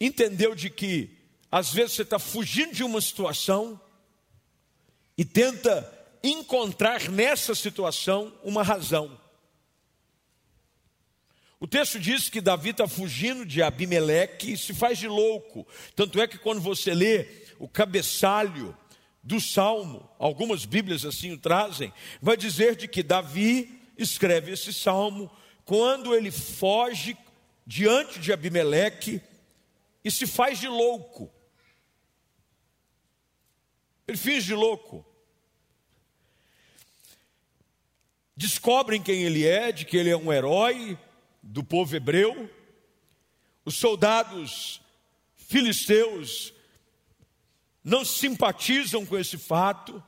entendeu de que às vezes você está fugindo de uma situação e tenta encontrar nessa situação uma razão. O texto diz que Davi está fugindo de Abimeleque e se faz de louco. Tanto é que quando você lê o cabeçalho do salmo, algumas Bíblias assim o trazem, vai dizer de que Davi escreve esse salmo quando ele foge diante de Abimeleque e se faz de louco. Ele finge de louco. Descobrem quem ele é, de que ele é um herói do povo hebreu. Os soldados filisteus não simpatizam com esse fato.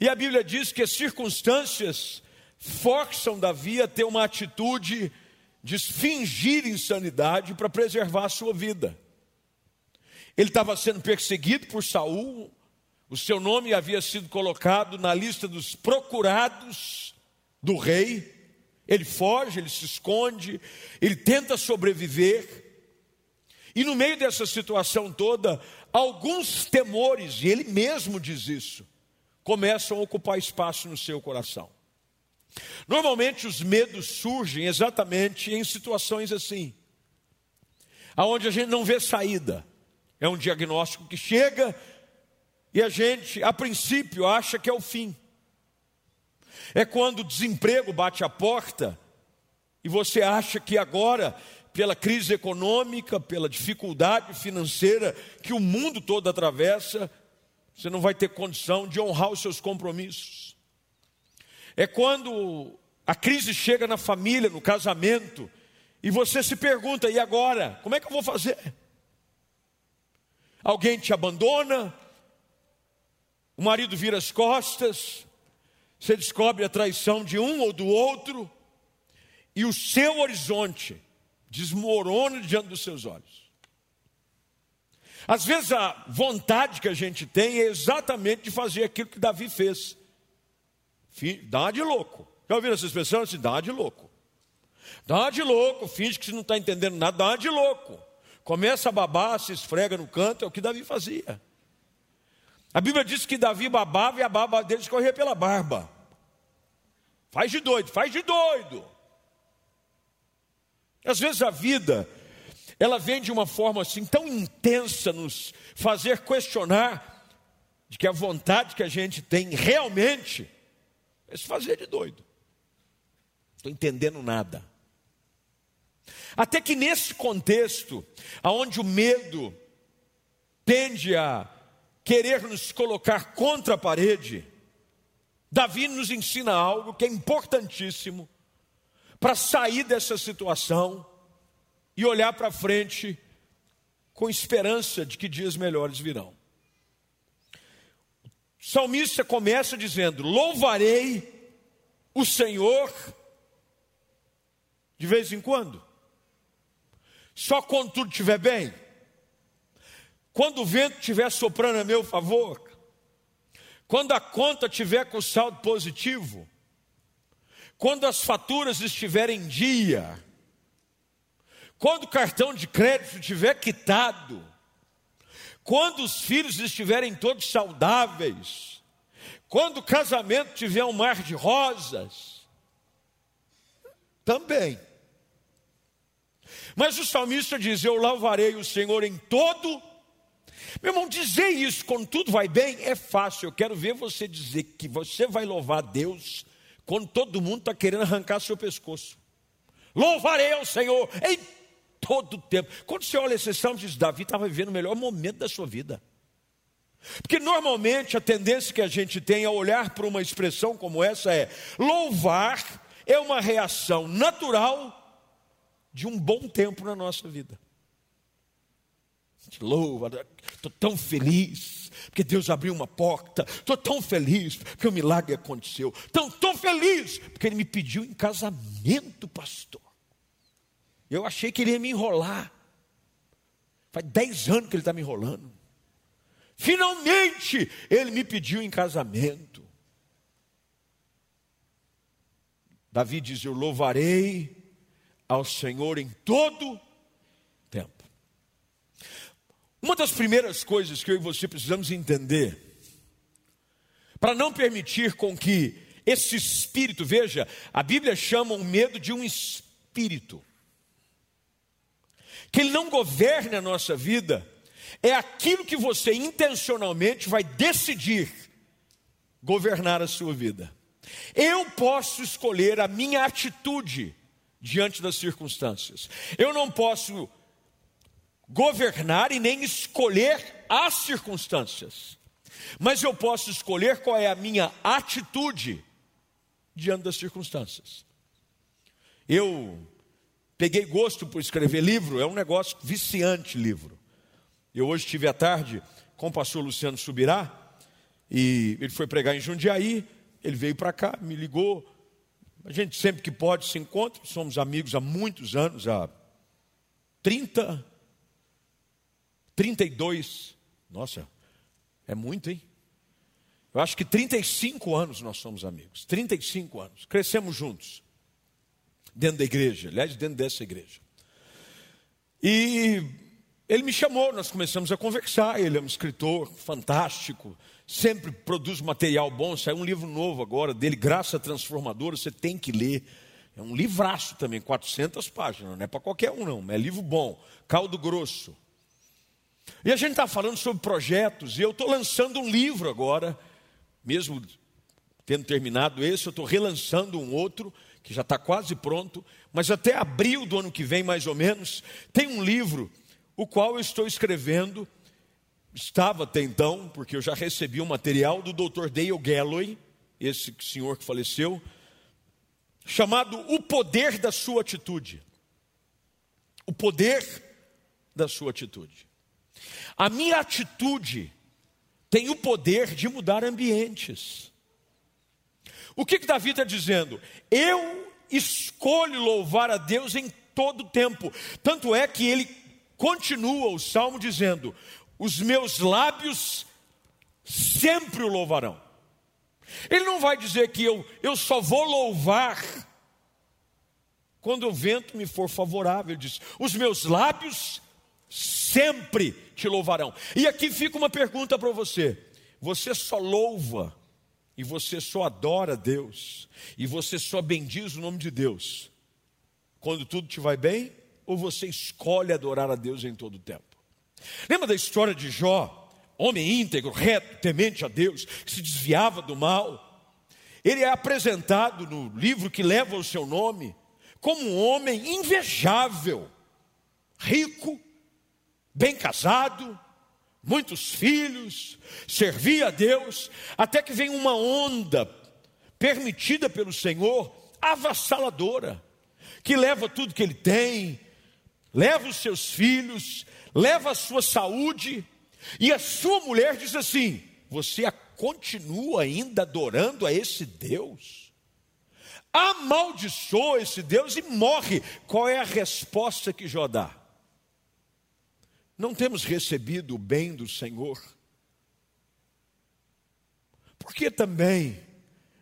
E a Bíblia diz que as circunstâncias forçam Davi a ter uma atitude de fingir insanidade para preservar a sua vida. Ele estava sendo perseguido por Saul, o seu nome havia sido colocado na lista dos procurados do rei. Ele foge, ele se esconde, ele tenta sobreviver. E no meio dessa situação toda, alguns temores, e ele mesmo diz isso, começam a ocupar espaço no seu coração. Normalmente os medos surgem exatamente em situações assim, aonde a gente não vê saída. É um diagnóstico que chega e a gente, a princípio, acha que é o fim. É quando o desemprego bate a porta e você acha que agora pela crise econômica, pela dificuldade financeira que o mundo todo atravessa, você não vai ter condição de honrar os seus compromissos. É quando a crise chega na família, no casamento, e você se pergunta: e agora? Como é que eu vou fazer? Alguém te abandona, o marido vira as costas, você descobre a traição de um ou do outro, e o seu horizonte desmorona diante dos seus olhos. Às vezes a vontade que a gente tem é exatamente de fazer aquilo que Davi fez. Dá de louco. Já ouviram essa expressão? Assim, dá de louco. Dá de louco, finge que você não está entendendo nada, dá de louco. Começa a babar, se esfrega no canto, é o que Davi fazia. A Bíblia diz que Davi babava e a barba dele escorria pela barba. Faz de doido, faz de doido. Às vezes a vida, ela vem de uma forma assim tão intensa nos fazer questionar de que a vontade que a gente tem realmente é se fazer de doido. Estou entendendo nada. Até que nesse contexto, aonde o medo tende a querer nos colocar contra a parede, Davi nos ensina algo que é importantíssimo para sair dessa situação e olhar para frente com esperança de que dias melhores virão. Salmista começa dizendo: Louvarei o Senhor de vez em quando, só quando tudo estiver bem, quando o vento estiver soprando a meu favor, quando a conta tiver com saldo positivo, quando as faturas estiverem em dia, quando o cartão de crédito estiver quitado, quando os filhos estiverem todos saudáveis, quando o casamento tiver um mar de rosas, também. Mas o salmista diz: Eu louvarei o Senhor em todo. Meu irmão, dizer isso quando tudo vai bem é fácil. Eu quero ver você dizer que você vai louvar Deus quando todo mundo está querendo arrancar seu pescoço. Louvarei ao Senhor em todo o tempo. Quando você olha esse salmo, diz: Davi estava vivendo o melhor momento da sua vida. Porque normalmente a tendência que a gente tem a olhar para uma expressão como essa é: louvar é uma reação natural de um bom tempo na nossa vida. A gente louva, estou tão feliz porque Deus abriu uma porta. Estou tão feliz porque o milagre aconteceu. Tão, tão feliz porque Ele me pediu em casamento, pastor. Eu achei que Ele ia me enrolar. Faz dez anos que Ele está me enrolando. Finalmente Ele me pediu em casamento. Davi diz: Eu louvarei ao Senhor em todo tempo. Uma das primeiras coisas que eu e você precisamos entender, para não permitir com que esse espírito, veja, a Bíblia chama o medo de um espírito, que ele não governe a nossa vida, é aquilo que você intencionalmente vai decidir governar a sua vida. Eu posso escolher a minha atitude diante das circunstâncias. Eu não posso governar e nem escolher as circunstâncias, mas eu posso escolher qual é a minha atitude diante das circunstâncias. Eu peguei gosto por escrever livro, é um negócio viciante livro. Eu hoje tive à tarde com o pastor Luciano Subirá, e ele foi pregar em Jundiaí, ele veio para cá, me ligou. A gente sempre que pode se encontra, somos amigos há muitos anos, há 30, 32, nossa, é muito, hein? Eu acho que 35 anos nós somos amigos, 35 anos, crescemos juntos, dentro da igreja, aliás, dentro dessa igreja. E ele me chamou, nós começamos a conversar. Ele é um escritor fantástico, sempre produz material bom. Saiu um livro novo agora dele, Graça Transformadora, você tem que ler. É um livraço também, 400 páginas, não é para qualquer um, não, é livro bom, caldo grosso. E a gente está falando sobre projetos, e eu estou lançando um livro agora, mesmo tendo terminado esse, eu estou relançando um outro, que já está quase pronto, mas até abril do ano que vem, mais ou menos, tem um livro, o qual eu estou escrevendo, estava até então, porque eu já recebi o um material do Dr. Dale Galloway, esse senhor que faleceu, chamado O Poder da Sua Atitude. O poder da sua atitude. A minha atitude tem o poder de mudar ambientes. O que, que Davi está dizendo? Eu escolho louvar a Deus em todo tempo. Tanto é que ele continua o salmo dizendo: Os meus lábios sempre o louvarão. Ele não vai dizer que eu, eu só vou louvar quando o vento me for favorável. Ele diz: Os meus lábios sempre te louvarão. E aqui fica uma pergunta para você: você só louva e você só adora Deus e você só bendiz o nome de Deus quando tudo te vai bem ou você escolhe adorar a Deus em todo o tempo? Lembra da história de Jó, homem íntegro, reto, temente a Deus, que se desviava do mal? Ele é apresentado no livro que leva o seu nome como um homem invejável, rico, bem casado, muitos filhos, servia a Deus, até que vem uma onda permitida pelo Senhor, avassaladora, que leva tudo que ele tem, leva os seus filhos, leva a sua saúde, e a sua mulher diz assim: Você continua ainda adorando a esse Deus? Amaldiçoa esse Deus e morre. Qual é a resposta que Jó dá? Não temos recebido o bem do Senhor? Por que também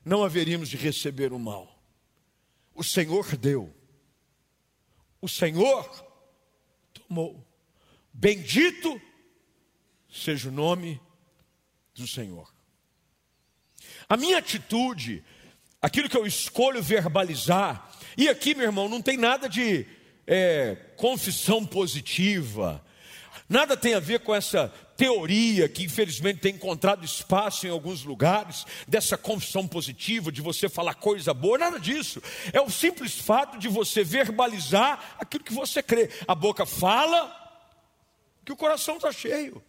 não haveríamos de receber o mal? O Senhor deu, o Senhor tomou. Bendito seja o nome do Senhor. A minha atitude, aquilo que eu escolho verbalizar, e aqui, meu irmão, não tem nada de é, confissão positiva, Nada tem a ver com essa teoria que infelizmente tem encontrado espaço em alguns lugares, dessa confissão positiva, de você falar coisa boa, nada disso. É o simples fato de você verbalizar aquilo que você crê. A boca fala que o coração está cheio.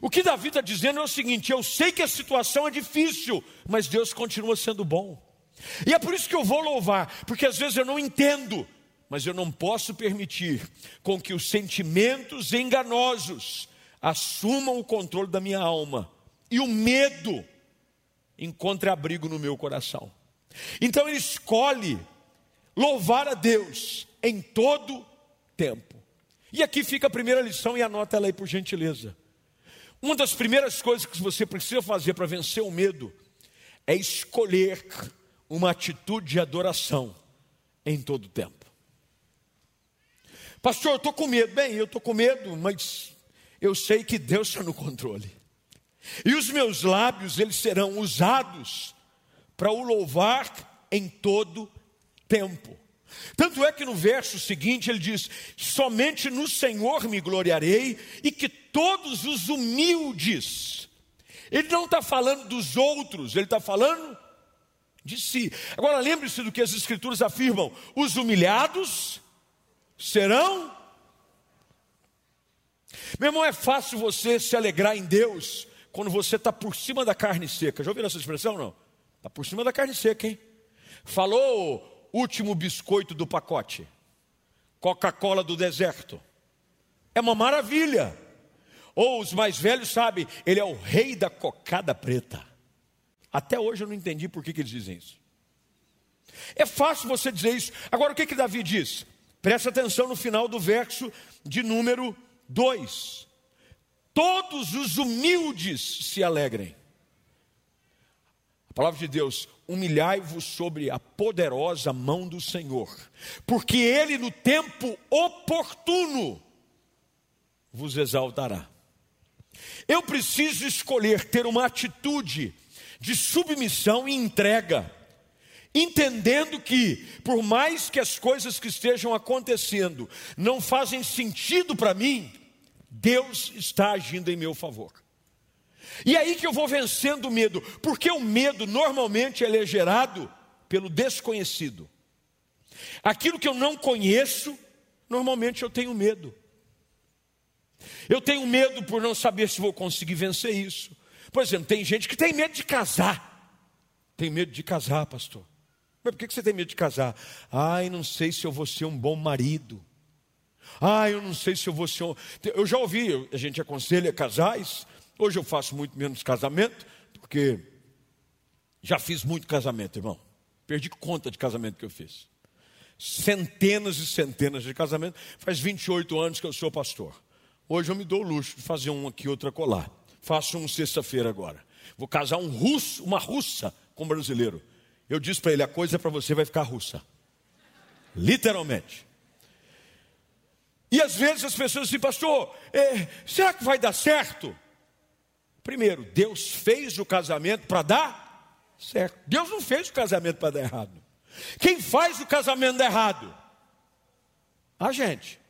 O que Davi está dizendo é o seguinte: eu sei que a situação é difícil, mas Deus continua sendo bom. E é por isso que eu vou louvar, porque às vezes eu não entendo, mas eu não posso permitir com que os sentimentos enganosos assumam o controle da minha alma e o medo encontre abrigo no meu coração. Então ele escolhe louvar a Deus em todo tempo. E aqui fica a primeira lição e anota ela aí por gentileza. Uma das primeiras coisas que você precisa fazer para vencer o medo é escolher uma atitude de adoração em todo tempo. Pastor, eu estou com medo. Bem, eu estou com medo, mas eu sei que Deus está no controle. E os meus lábios, eles serão usados para o louvar em todo tempo. Tanto é que no verso seguinte ele diz: Somente no Senhor me gloriarei, e que todos os humildes. Ele não está falando dos outros, ele está falando de si. Agora lembre-se do que as Escrituras afirmam: os humilhados serão. Meu irmão, é fácil você se alegrar em Deus quando você está por cima da carne seca. Já ouviram essa expressão? Não? Está por cima da carne seca, hein? Falou último biscoito do pacote, Coca-Cola do deserto. É uma maravilha. Ou os mais velhos sabem, ele é o rei da cocada preta. Até hoje eu não entendi por que, que eles dizem isso. É fácil você dizer isso. Agora o que, que Davi diz? Presta atenção no final do verso de número 2. Todos os humildes se alegrem. A palavra de Deus, humilhai-vos sobre a poderosa mão do Senhor, porque Ele no tempo oportuno vos exaltará. Eu preciso escolher ter uma atitude de submissão e entrega, entendendo que, por mais que as coisas que estejam acontecendo não fazem sentido para mim, Deus está agindo em meu favor. E é aí que eu vou vencendo o medo, porque o medo normalmente ele é gerado pelo desconhecido. Aquilo que eu não conheço, normalmente eu tenho medo. Eu tenho medo por não saber se vou conseguir vencer isso. Por exemplo, tem gente que tem medo de casar. Tem medo de casar, pastor. Mas por que você tem medo de casar? Ai, não sei se eu vou ser um bom marido. Ai, eu não sei se eu vou ser um. Eu já ouvi, a gente aconselha casais. Hoje eu faço muito menos casamento, porque já fiz muito casamento, irmão. Perdi conta de casamento que eu fiz. Centenas e centenas de casamentos. Faz 28 anos que eu sou pastor. Hoje eu me dou o luxo de fazer um aqui, outra colar. Faço um sexta-feira agora. Vou casar um russo, uma russa com um brasileiro. Eu disse para ele: a coisa para você vai ficar russa. Literalmente. E às vezes as pessoas dizem, pastor, é, será que vai dar certo? Primeiro, Deus fez o casamento para dar certo. Deus não fez o casamento para dar errado. Quem faz o casamento dar errado? A gente.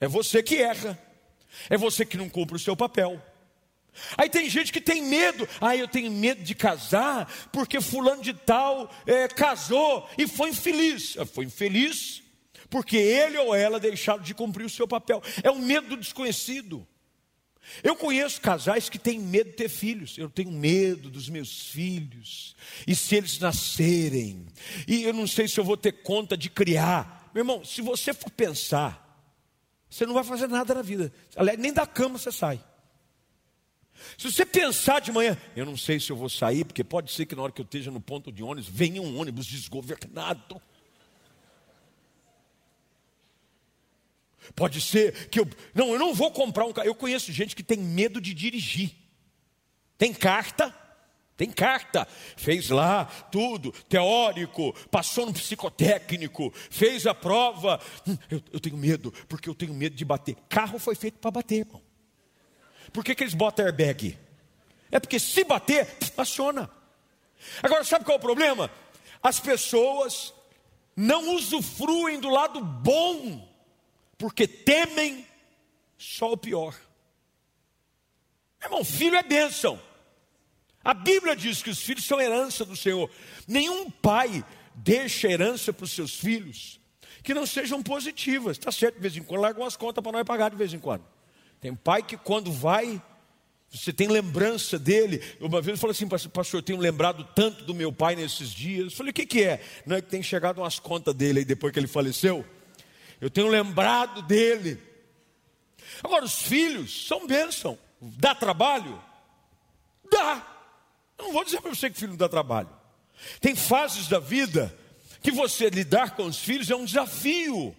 É você que erra. É você que não cumpre o seu papel. Aí tem gente que tem medo. Ah, eu tenho medo de casar porque fulano de tal é, casou e foi infeliz. Ah, foi infeliz porque ele ou ela deixaram de cumprir o seu papel. É o medo do desconhecido. Eu conheço casais que têm medo de ter filhos. Eu tenho medo dos meus filhos. E se eles nascerem? E eu não sei se eu vou ter conta de criar. Meu irmão, se você for pensar você não vai fazer nada na vida. Aliás, nem da cama você sai. Se você pensar de manhã, eu não sei se eu vou sair, porque pode ser que na hora que eu esteja no ponto de ônibus, venha um ônibus desgovernado. Pode ser que eu. Não, eu não vou comprar um carro. Eu conheço gente que tem medo de dirigir. Tem carta, tem carta, fez lá tudo, teórico, passou no psicotécnico, fez a prova. Hum, eu, eu, tenho medo, porque eu tenho medo de bater. Carro foi feito para bater, irmão. Por que, que eles botam airbag? É porque se bater, aciona. Agora, sabe qual é o problema? As pessoas não usufruem do lado bom, porque temem só o pior. Irmão, filho é bênção. A Bíblia diz que os filhos são herança do Senhor. Nenhum pai deixa herança para os seus filhos que não sejam positivas. Está certo, de vez em quando larga umas contas para nós pagar de vez em quando. Tem pai que quando vai, você tem lembrança dele. Uma vez ele falou assim, pastor, eu tenho lembrado tanto do meu pai nesses dias. Eu falei, o que, que é? Não é que tem chegado umas contas dele aí depois que ele faleceu. Eu tenho lembrado dele. Agora, os filhos são bênção. Dá trabalho? Dá. Eu não vou dizer para você que filho não dá trabalho. Tem fases da vida que você lidar com os filhos é um desafio.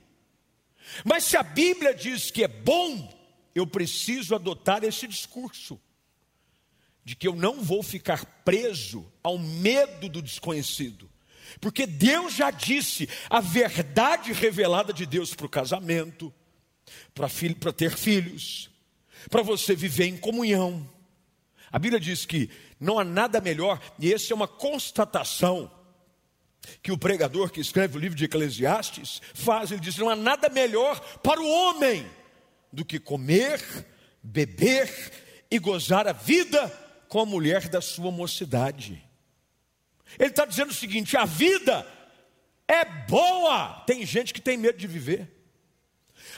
Mas se a Bíblia diz que é bom, eu preciso adotar esse discurso de que eu não vou ficar preso ao medo do desconhecido. Porque Deus já disse a verdade revelada de Deus para o casamento, para ter filhos, para você viver em comunhão. A Bíblia diz que não há nada melhor, e essa é uma constatação que o pregador que escreve o livro de Eclesiastes faz. Ele diz: não há nada melhor para o homem do que comer, beber e gozar a vida com a mulher da sua mocidade. Ele está dizendo o seguinte: a vida é boa. Tem gente que tem medo de viver.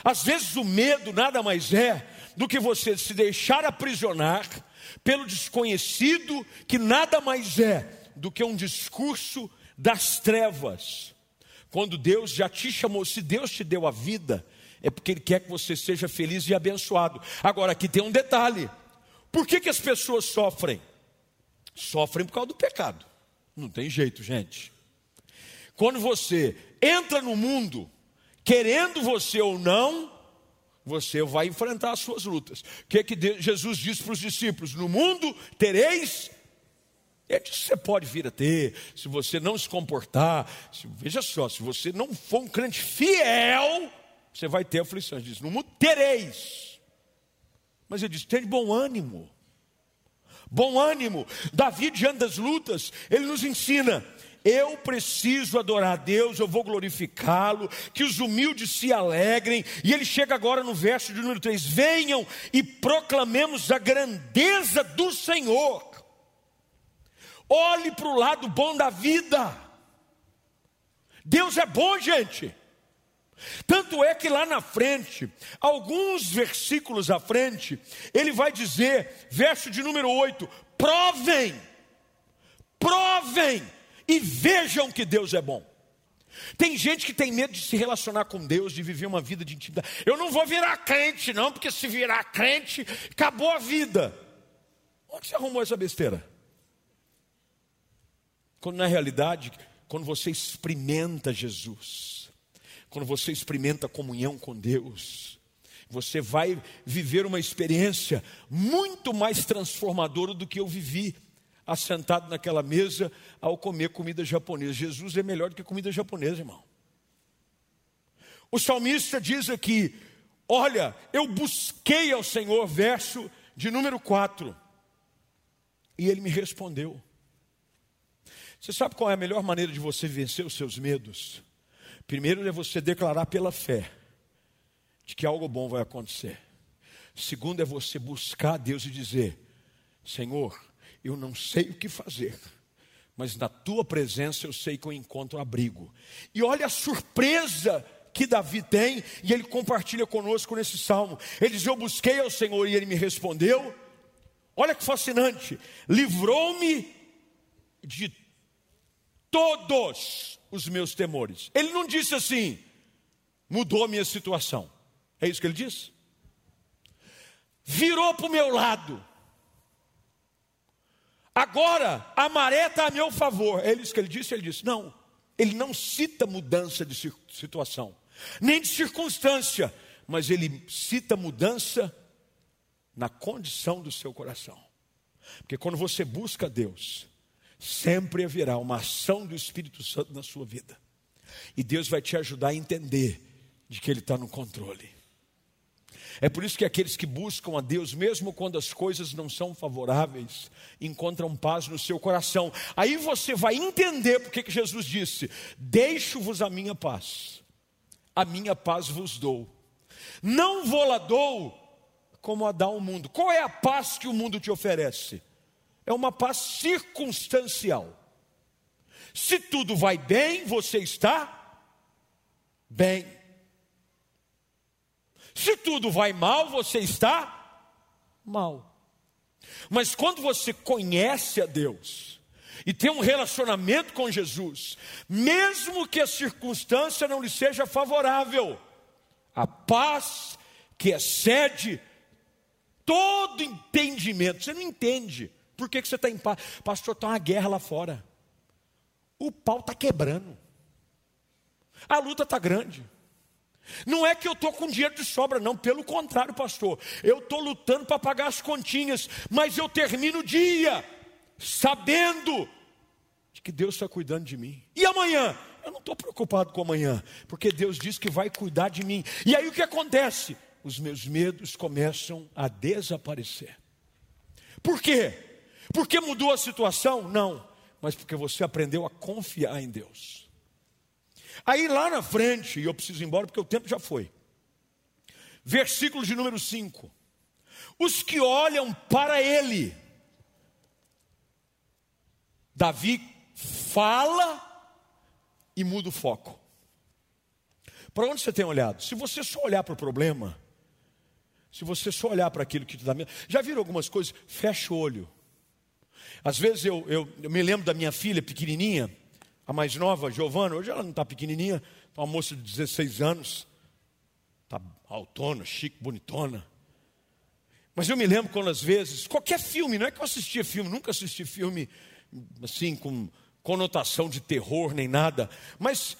Às vezes o medo nada mais é do que você se deixar aprisionar pelo desconhecido, que nada mais é do que um discurso das trevas. Quando Deus já te chamou, se Deus te deu a vida, é porque Ele quer que você seja feliz e abençoado. Agora, aqui tem um detalhe: por que, que as pessoas sofrem? Sofrem por causa do pecado. Não tem jeito, gente. Quando você entra no mundo, querendo você ou não, você vai enfrentar as suas lutas. O que, é que Jesus disse para os discípulos? No mundo tereis. É disso que você pode vir a ter, se você não se comportar. Se, veja só, se você não for um crente fiel, você vai ter aflições. Diz, no mundo tereis. Mas ele diz: tem bom ânimo. Bom ânimo. Davi, diante das lutas, ele nos ensina eu preciso adorar a Deus, eu vou glorificá-lo, que os humildes se alegrem. E ele chega agora no verso de número 3: Venham e proclamemos a grandeza do Senhor. Olhe para o lado bom da vida. Deus é bom, gente. Tanto é que lá na frente, alguns versículos à frente, ele vai dizer, verso de número 8: provem, provem e vejam que Deus é bom. Tem gente que tem medo de se relacionar com Deus, de viver uma vida de intimidade. Eu não vou virar crente, não, porque se virar crente, acabou a vida. Onde você arrumou essa besteira? Quando na realidade, quando você experimenta Jesus, quando você experimenta comunhão com Deus, você vai viver uma experiência muito mais transformadora do que eu vivi assentado naquela mesa ao comer comida japonesa. Jesus é melhor do que comida japonesa, irmão. O salmista diz aqui: Olha, eu busquei ao Senhor, verso de número 4, e ele me respondeu. Você sabe qual é a melhor maneira de você vencer os seus medos? Primeiro é você declarar pela fé de que algo bom vai acontecer. Segundo é você buscar a Deus e dizer: Senhor, eu não sei o que fazer, mas na tua presença eu sei que eu encontro abrigo. E olha a surpresa que Davi tem, e ele compartilha conosco nesse salmo. Ele diz: Eu busquei ao Senhor e ele me respondeu. Olha que fascinante, livrou-me de todos os meus temores. Ele não disse assim, mudou a minha situação. É isso que ele disse? Virou para o meu lado Agora a maré está a meu favor. É isso que ele disse? Ele disse: não. Ele não cita mudança de situação, nem de circunstância, mas ele cita mudança na condição do seu coração. Porque quando você busca Deus, sempre haverá uma ação do Espírito Santo na sua vida. E Deus vai te ajudar a entender de que Ele está no controle. É por isso que aqueles que buscam a Deus, mesmo quando as coisas não são favoráveis, encontram paz no seu coração. Aí você vai entender porque que Jesus disse: Deixo-vos a minha paz, a minha paz vos dou. Não vou lá dou como a dá o mundo. Qual é a paz que o mundo te oferece? É uma paz circunstancial. Se tudo vai bem, você está bem. Se tudo vai mal, você está mal. Mas quando você conhece a Deus e tem um relacionamento com Jesus, mesmo que a circunstância não lhe seja favorável, a paz que excede todo entendimento, você não entende. Por que, que você está em paz? Pastor, está uma guerra lá fora. O pau está quebrando. A luta está grande. Não é que eu estou com dinheiro de sobra, não, pelo contrário, pastor. Eu estou lutando para pagar as continhas, mas eu termino o dia sabendo de que Deus está cuidando de mim. E amanhã? Eu não estou preocupado com amanhã, porque Deus diz que vai cuidar de mim. E aí o que acontece? os meus medos começam a desaparecer. Por quê? Porque mudou a situação? Não, mas porque você aprendeu a confiar em Deus. Aí lá na frente, e eu preciso ir embora porque o tempo já foi. Versículo de número 5. Os que olham para ele. Davi fala e muda o foco. Para onde você tem olhado? Se você só olhar para o problema, se você só olhar para aquilo que te dá medo. Já viram algumas coisas? Fecha o olho. Às vezes eu, eu, eu me lembro da minha filha pequenininha, a mais nova, Giovana, hoje ela não está pequenininha, está uma moça de 16 anos, está autona, chique, bonitona. Mas eu me lembro quando às vezes, qualquer filme, não é que eu assistia filme, nunca assisti filme assim com conotação de terror nem nada, mas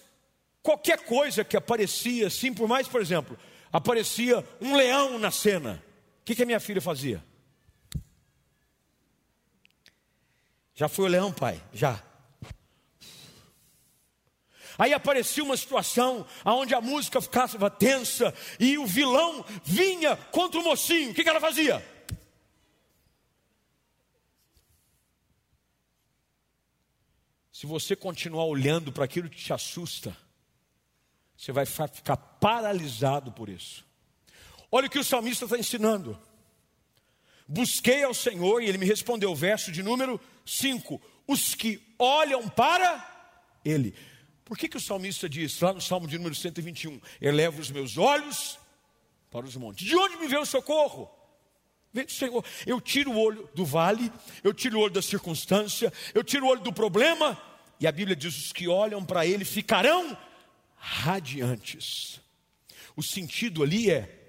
qualquer coisa que aparecia assim, por mais, por exemplo, aparecia um leão na cena, o que, que a minha filha fazia? Já foi o leão, pai? Já. Aí aparecia uma situação onde a música ficava tensa e o vilão vinha contra o mocinho. O que, ela fazia? Se você continuar olhando para aquilo que te assusta, você vai ficar paralisado por isso. Olha o que o salmista está ensinando. Busquei ao Senhor e ele me respondeu, verso de número 5: Os que olham para Ele. Por que, que o salmista diz, lá no Salmo de número 121, eleva os meus olhos para os montes? De onde me vem o socorro? Vem do Senhor. Eu tiro o olho do vale, eu tiro o olho da circunstância, eu tiro o olho do problema, e a Bíblia diz: os que olham para Ele ficarão radiantes. O sentido ali é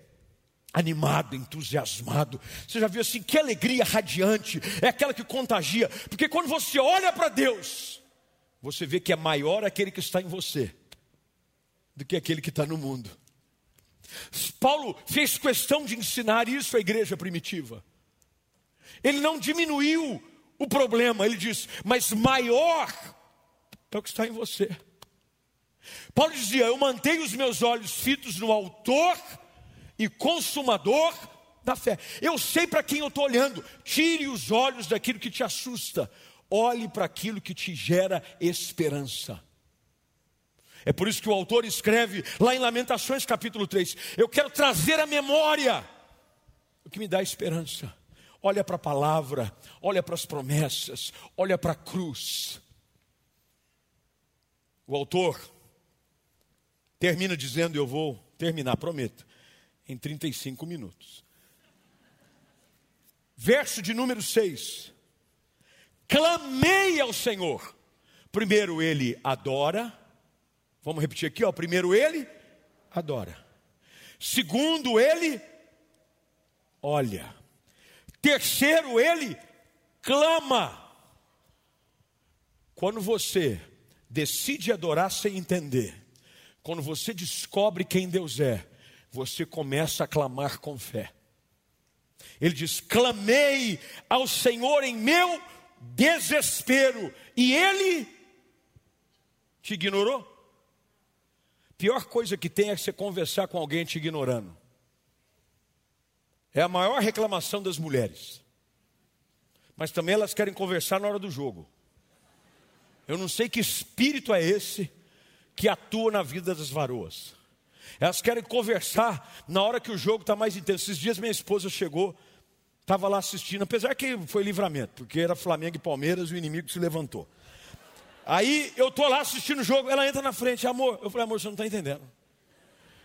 animado, entusiasmado. Você já viu assim, que alegria radiante, é aquela que contagia, porque quando você olha para Deus, você vê que é maior aquele que está em você do que aquele que está no mundo. Paulo fez questão de ensinar isso à igreja primitiva. Ele não diminuiu o problema, ele diz, mas maior é o que está em você. Paulo dizia: Eu mantenho os meus olhos fitos no Autor e Consumador da fé. Eu sei para quem eu estou olhando. Tire os olhos daquilo que te assusta olhe para aquilo que te gera esperança. É por isso que o autor escreve lá em Lamentações capítulo 3: Eu quero trazer à memória o que me dá esperança. Olha para a palavra, olha para as promessas, olha para a cruz. O autor termina dizendo: Eu vou terminar, prometo, em 35 minutos. Verso de número 6 clamei ao Senhor. Primeiro ele adora. Vamos repetir aqui, ó. Primeiro ele adora. Segundo ele olha. Terceiro ele clama. Quando você decide adorar sem entender, quando você descobre quem Deus é, você começa a clamar com fé. Ele diz: Clamei ao Senhor em meu desespero, e ele te ignorou. Pior coisa que tem é você conversar com alguém te ignorando. É a maior reclamação das mulheres. Mas também elas querem conversar na hora do jogo. Eu não sei que espírito é esse que atua na vida das varoas. Elas querem conversar na hora que o jogo está mais intenso. Esses dias minha esposa chegou Estava lá assistindo, apesar que foi livramento, porque era Flamengo e Palmeiras o inimigo se levantou. Aí eu estou lá assistindo o jogo, ela entra na frente, amor. Eu falei, amor, você não está entendendo.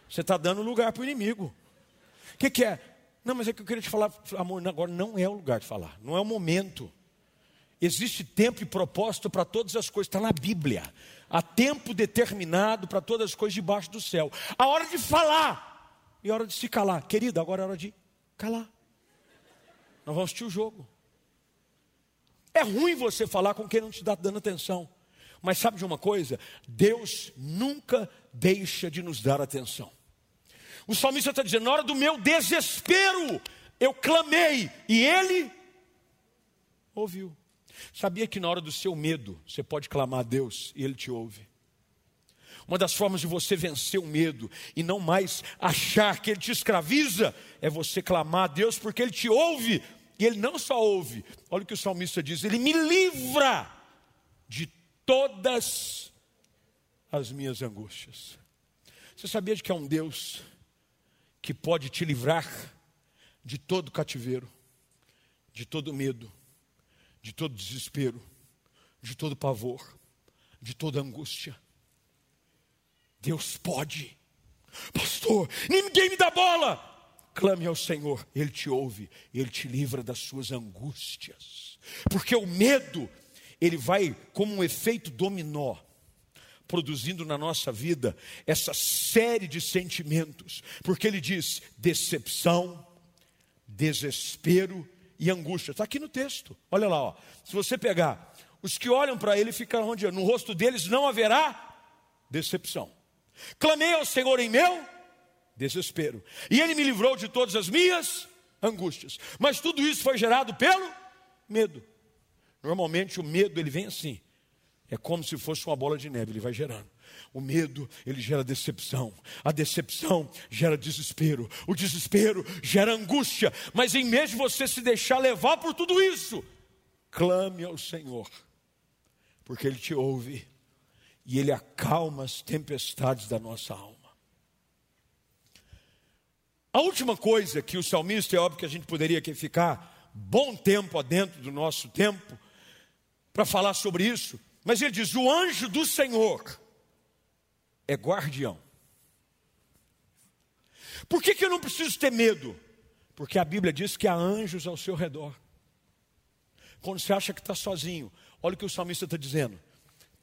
Você está dando lugar para o inimigo. O que, que é? Não, mas é que eu queria te falar, amor, agora não é o lugar de falar, não é o momento. Existe tempo e propósito para todas as coisas, está na Bíblia. Há tempo determinado para todas as coisas debaixo do céu. A hora de falar e a hora de se calar. Querida, agora é hora de calar. Nós vamos assistir o jogo. É ruim você falar com quem não te está dando atenção. Mas sabe de uma coisa? Deus nunca deixa de nos dar atenção. O salmista está dizendo: na hora do meu desespero, eu clamei e ele ouviu. Sabia que na hora do seu medo, você pode clamar a Deus e ele te ouve. Uma das formas de você vencer o medo e não mais achar que ele te escraviza é você clamar a Deus porque ele te ouve. E ele não só ouve, olha o que o salmista diz: ele me livra de todas as minhas angústias. Você sabia de que é um Deus que pode te livrar de todo cativeiro, de todo medo, de todo desespero, de todo pavor, de toda angústia? Deus pode. Pastor, ninguém me dá bola. Clame ao Senhor, Ele te ouve, Ele te livra das suas angústias. Porque o medo, ele vai como um efeito dominó, produzindo na nossa vida essa série de sentimentos. Porque ele diz decepção, desespero e angústia. Está aqui no texto. Olha lá, ó. se você pegar, os que olham para ele ficam onde? No rosto deles não haverá decepção. Clamei ao Senhor em meu desespero, e Ele me livrou de todas as minhas angústias. Mas tudo isso foi gerado pelo medo. Normalmente o medo ele vem assim. É como se fosse uma bola de neve, ele vai gerando. O medo, ele gera decepção. A decepção gera desespero. O desespero gera angústia. Mas em vez de você se deixar levar por tudo isso, clame ao Senhor, porque Ele te ouve e Ele acalma as tempestades da nossa alma. A última coisa que o salmista, é óbvio que a gente poderia aqui ficar bom tempo adentro do nosso tempo para falar sobre isso, mas ele diz: o anjo do Senhor é guardião. Por que, que eu não preciso ter medo? Porque a Bíblia diz que há anjos ao seu redor. Quando você acha que está sozinho, olha o que o salmista está dizendo: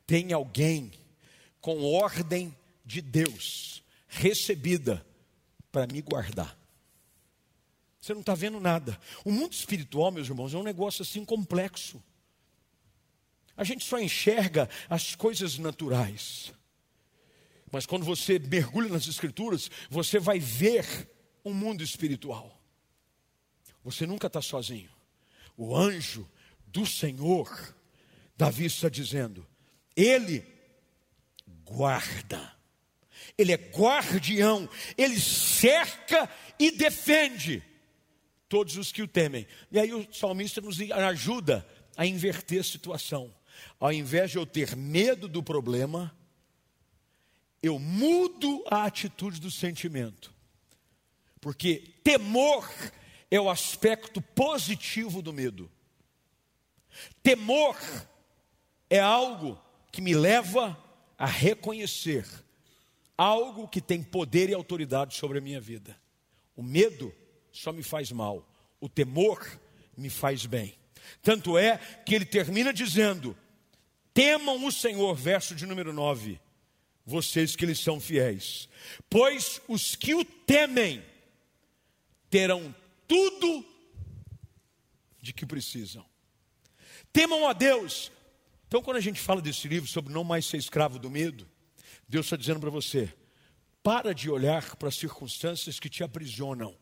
tem alguém com ordem de Deus recebida para me guardar. Você não está vendo nada. O mundo espiritual, meus irmãos, é um negócio assim complexo. A gente só enxerga as coisas naturais. Mas quando você mergulha nas Escrituras, você vai ver um mundo espiritual. Você nunca está sozinho. O anjo do Senhor, Davi está dizendo, ele guarda, ele é guardião, ele cerca e defende todos os que o temem. E aí o salmista nos ajuda a inverter a situação. Ao invés de eu ter medo do problema, eu mudo a atitude do sentimento. Porque temor é o aspecto positivo do medo. Temor é algo que me leva a reconhecer algo que tem poder e autoridade sobre a minha vida. O medo só me faz mal, o temor me faz bem. Tanto é que ele termina dizendo: temam o Senhor, verso de número 9, vocês que lhes são fiéis, pois os que o temem terão tudo de que precisam. Temam a Deus, então, quando a gente fala desse livro sobre não mais ser escravo do medo, Deus está dizendo para você: para de olhar para as circunstâncias que te aprisionam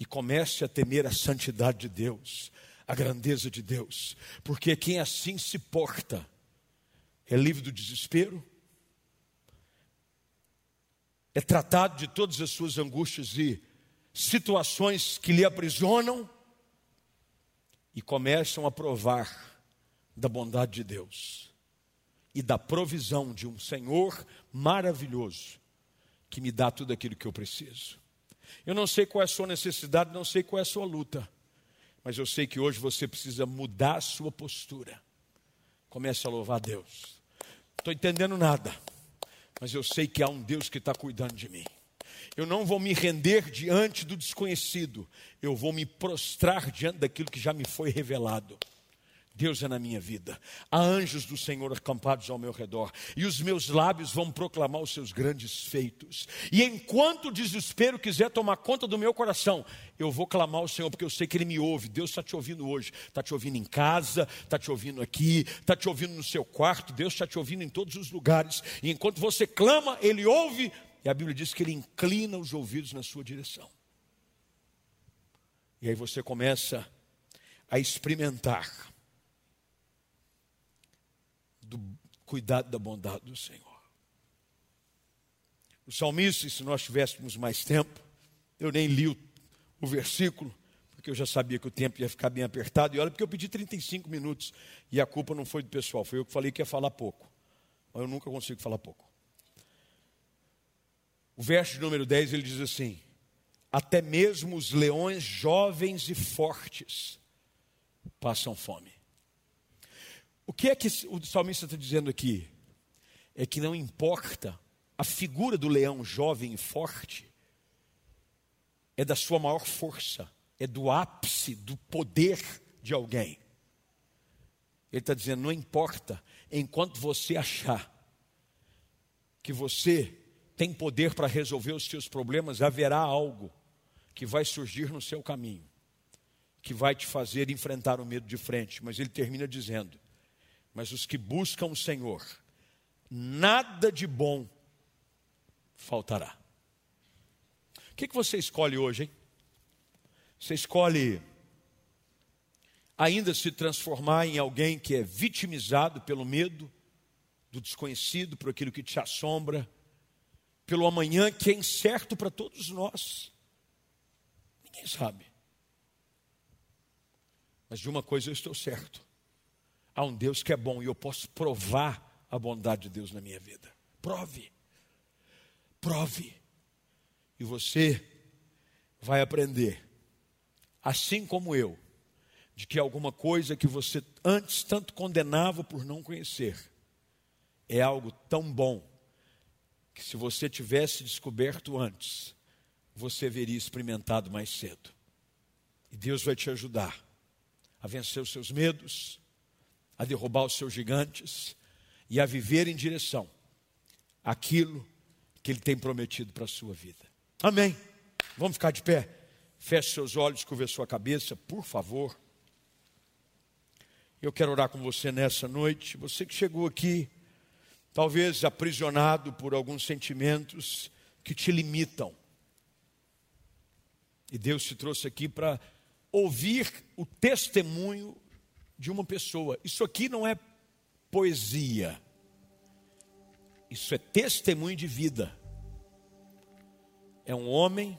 e comece a temer a santidade de Deus, a grandeza de Deus, porque quem assim se porta é livre do desespero, é tratado de todas as suas angústias e situações que lhe aprisionam e começam a provar da bondade de Deus e da provisão de um Senhor maravilhoso que me dá tudo aquilo que eu preciso. Eu não sei qual é a sua necessidade, não sei qual é a sua luta, mas eu sei que hoje você precisa mudar a sua postura. Comece a louvar a Deus. Estou entendendo nada, mas eu sei que há um Deus que está cuidando de mim. Eu não vou me render diante do desconhecido, eu vou me prostrar diante daquilo que já me foi revelado. Deus é na minha vida. Há anjos do Senhor acampados ao meu redor, e os meus lábios vão proclamar os seus grandes feitos. E enquanto o desespero quiser tomar conta do meu coração, eu vou clamar ao Senhor, porque eu sei que Ele me ouve. Deus está te ouvindo hoje, está te ouvindo em casa, está te ouvindo aqui, está te ouvindo no seu quarto, Deus está te ouvindo em todos os lugares. E enquanto você clama, Ele ouve, e a Bíblia diz que Ele inclina os ouvidos na sua direção. E aí você começa a experimentar do cuidado da bondade do Senhor. O salmista, se nós tivéssemos mais tempo, eu nem li o, o versículo, porque eu já sabia que o tempo ia ficar bem apertado. E olha, porque eu pedi 35 minutos e a culpa não foi do pessoal, foi eu que falei que ia falar pouco. Mas eu nunca consigo falar pouco. O verso número 10 ele diz assim: Até mesmo os leões jovens e fortes passam fome. O que é que o salmista está dizendo aqui? É que não importa a figura do leão jovem e forte, é da sua maior força, é do ápice do poder de alguém. Ele está dizendo: não importa, enquanto você achar que você tem poder para resolver os seus problemas, haverá algo que vai surgir no seu caminho, que vai te fazer enfrentar o medo de frente. Mas ele termina dizendo: Mas os que buscam o Senhor, nada de bom faltará. O que, você escolhe hoje, hein? Você escolhe ainda se transformar em alguém que é vitimizado pelo medo do desconhecido, por aquilo que te assombra, pelo amanhã que é incerto para todos nós. Ninguém sabe. Mas de uma coisa eu estou certo: há um Deus que é bom e eu posso provar a bondade de Deus na minha vida. Prove. Prove. E você vai aprender, assim como eu, de que alguma coisa que você antes tanto condenava por não conhecer, é algo tão bom que se você tivesse descoberto antes, você veria experimentado mais cedo. E Deus vai te ajudar a vencer os seus medos, a derrubar os seus gigantes e a viver em direção àquilo que Ele tem prometido para a sua vida. Amém. Vamos ficar de pé. Feche seus olhos, curva sua cabeça, por favor. Eu quero orar com você nessa noite. Você que chegou aqui talvez aprisionado por alguns sentimentos que te limitam. E Deus te trouxe aqui para ouvir o testemunho de uma pessoa. Isso aqui não é poesia, isso é testemunho de vida. É um homem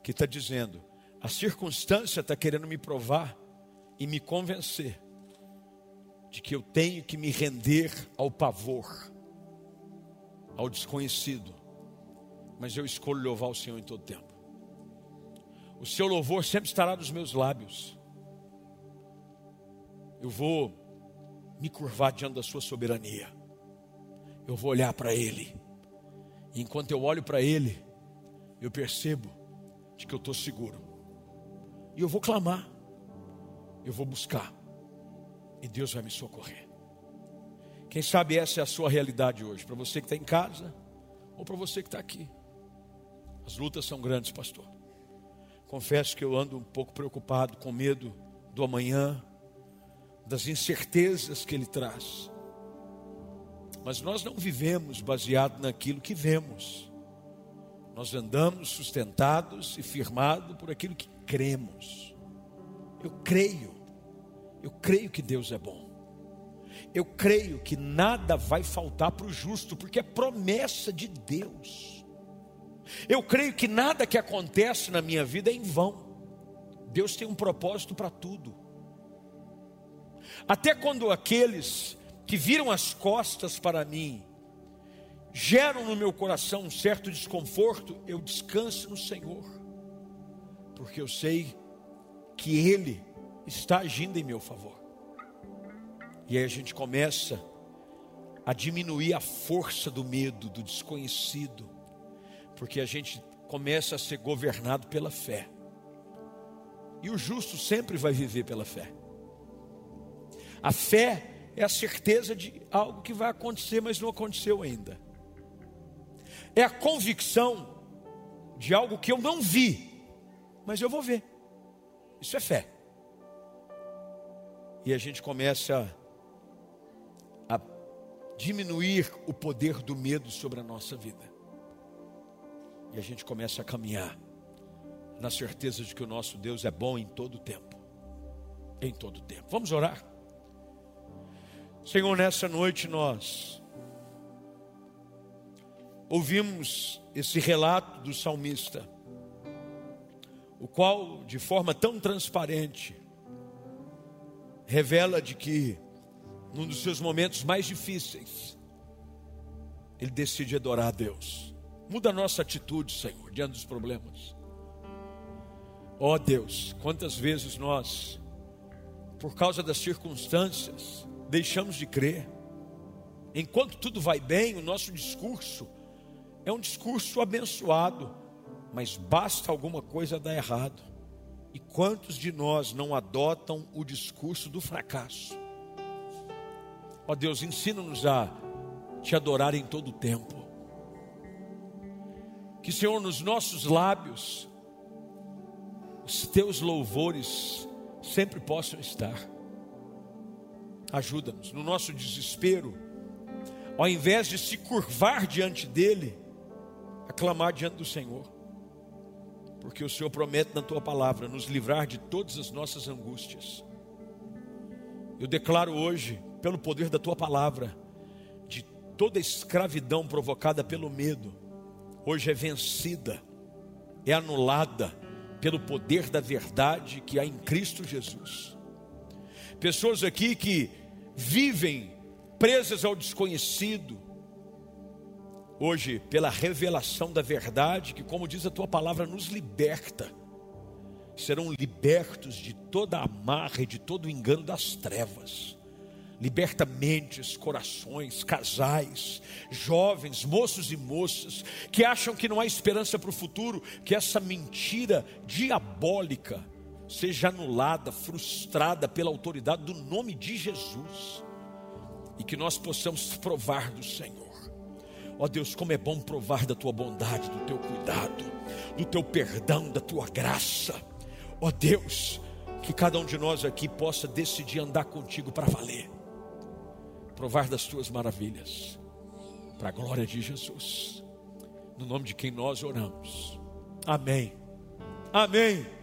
que está dizendo: a circunstância está querendo me provar e me convencer de que eu tenho que me render ao pavor, ao desconhecido, mas eu escolho louvar o Senhor em todo tempo. O seu louvor sempre estará nos meus lábios. Eu vou me curvar diante da sua soberania. Eu vou olhar para Ele. E enquanto eu olho para Ele, eu percebo de que eu estou seguro. E eu vou clamar. Eu vou buscar e Deus vai me socorrer. Quem sabe essa é a sua realidade hoje, para você que está em casa ou para você que está aqui. As lutas são grandes, pastor. Confesso que eu ando um pouco preocupado, com medo do amanhã, das incertezas que ele traz. Mas nós não vivemos baseado naquilo que vemos. Nós andamos sustentados e firmados por aquilo que cremos. Eu creio eu creio que Deus é bom. Eu creio que nada vai faltar para o justo, porque é promessa de Deus. Eu creio que nada que acontece na minha vida é em vão. Deus tem um propósito para tudo. Até quando aqueles que viram as costas para mim geram no meu coração um certo desconforto, eu descanso no Senhor, porque eu sei que Ele está agindo em meu favor. E aí a gente começa a diminuir a força do medo, do desconhecido, porque a gente começa a ser governado pela fé. E o justo sempre vai viver pela fé. A fé é a certeza de algo que vai acontecer, mas não aconteceu ainda. É a convicção de algo que eu não vi, mas eu vou ver. Isso é fé e a gente começa a diminuir o poder do medo sobre a nossa vida. E a gente começa a caminhar na certeza de que o nosso Deus é bom em todo tempo. Em todo tempo. Vamos orar? Senhor, nessa noite nós ouvimos esse relato do salmista, o qual, de forma tão transparente, revela de que, num dos seus momentos mais difíceis, ele decide adorar a Deus. Muda a nossa atitude, Senhor, diante dos problemas. Ó oh Deus, quantas vezes nós, por causa das circunstâncias, deixamos de crer. Enquanto tudo vai bem, o nosso discurso é um discurso abençoado, mas basta alguma coisa dar errado. E quantos de nós não adotam o discurso do fracasso? Ó Deus, ensina-nos a te adorar em todo o tempo. Que, Senhor, nos nossos lábios, os teus louvores sempre possam estar. Ajuda-nos no nosso desespero, ao invés de se curvar diante dele, a clamar diante do Senhor, porque o Senhor promete na tua palavra nos livrar de todas as nossas angústias. Eu declaro hoje, pelo poder da tua palavra, de toda escravidão provocada pelo medo, hoje é vencida, é anulada pelo poder da verdade que há em Cristo Jesus. Pessoas aqui que vivem presas ao desconhecido, hoje, pela revelação da verdade, que, como diz a tua palavra, nos liberta, serão libertos de toda a amarra e de todo o engano das trevas. Liberta mentes, corações, casais, jovens, moços e moças que acham que não há esperança para o futuro, que essa mentira diabólica seja anulada, frustrada pela autoridade do nome de Jesus e que nós possamos provar do Senhor. Ó oh Deus, como é bom provar da tua bondade, do teu cuidado, do teu perdão, da tua graça. Ó oh Deus, que cada um de nós aqui possa decidir andar contigo para valer provar das tuas maravilhas, para a glória de Jesus, no nome de quem nós oramos. Amém. Amém.